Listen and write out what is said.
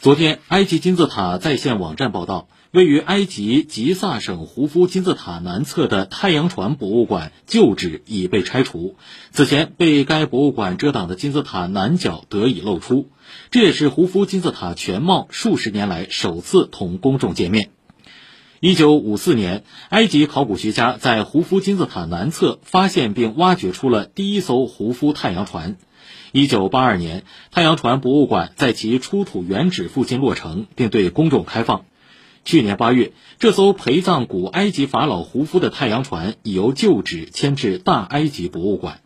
昨天，埃及金字塔在线网站报道，位于埃及吉萨省胡夫金字塔南侧的太阳船博物馆旧址已被拆除。此前被该博物馆遮挡的金字塔南角得以露出，这也是胡夫金字塔全貌数十年来首次同公众见面。一九五四年，埃及考古学家在胡夫金字塔南侧发现并挖掘出了第一艘胡夫太阳船。一九八二年，太阳船博物馆在其出土原址附近落成，并对公众开放。去年八月，这艘陪葬古埃及法老胡夫的太阳船已由旧址迁至大埃及博物馆。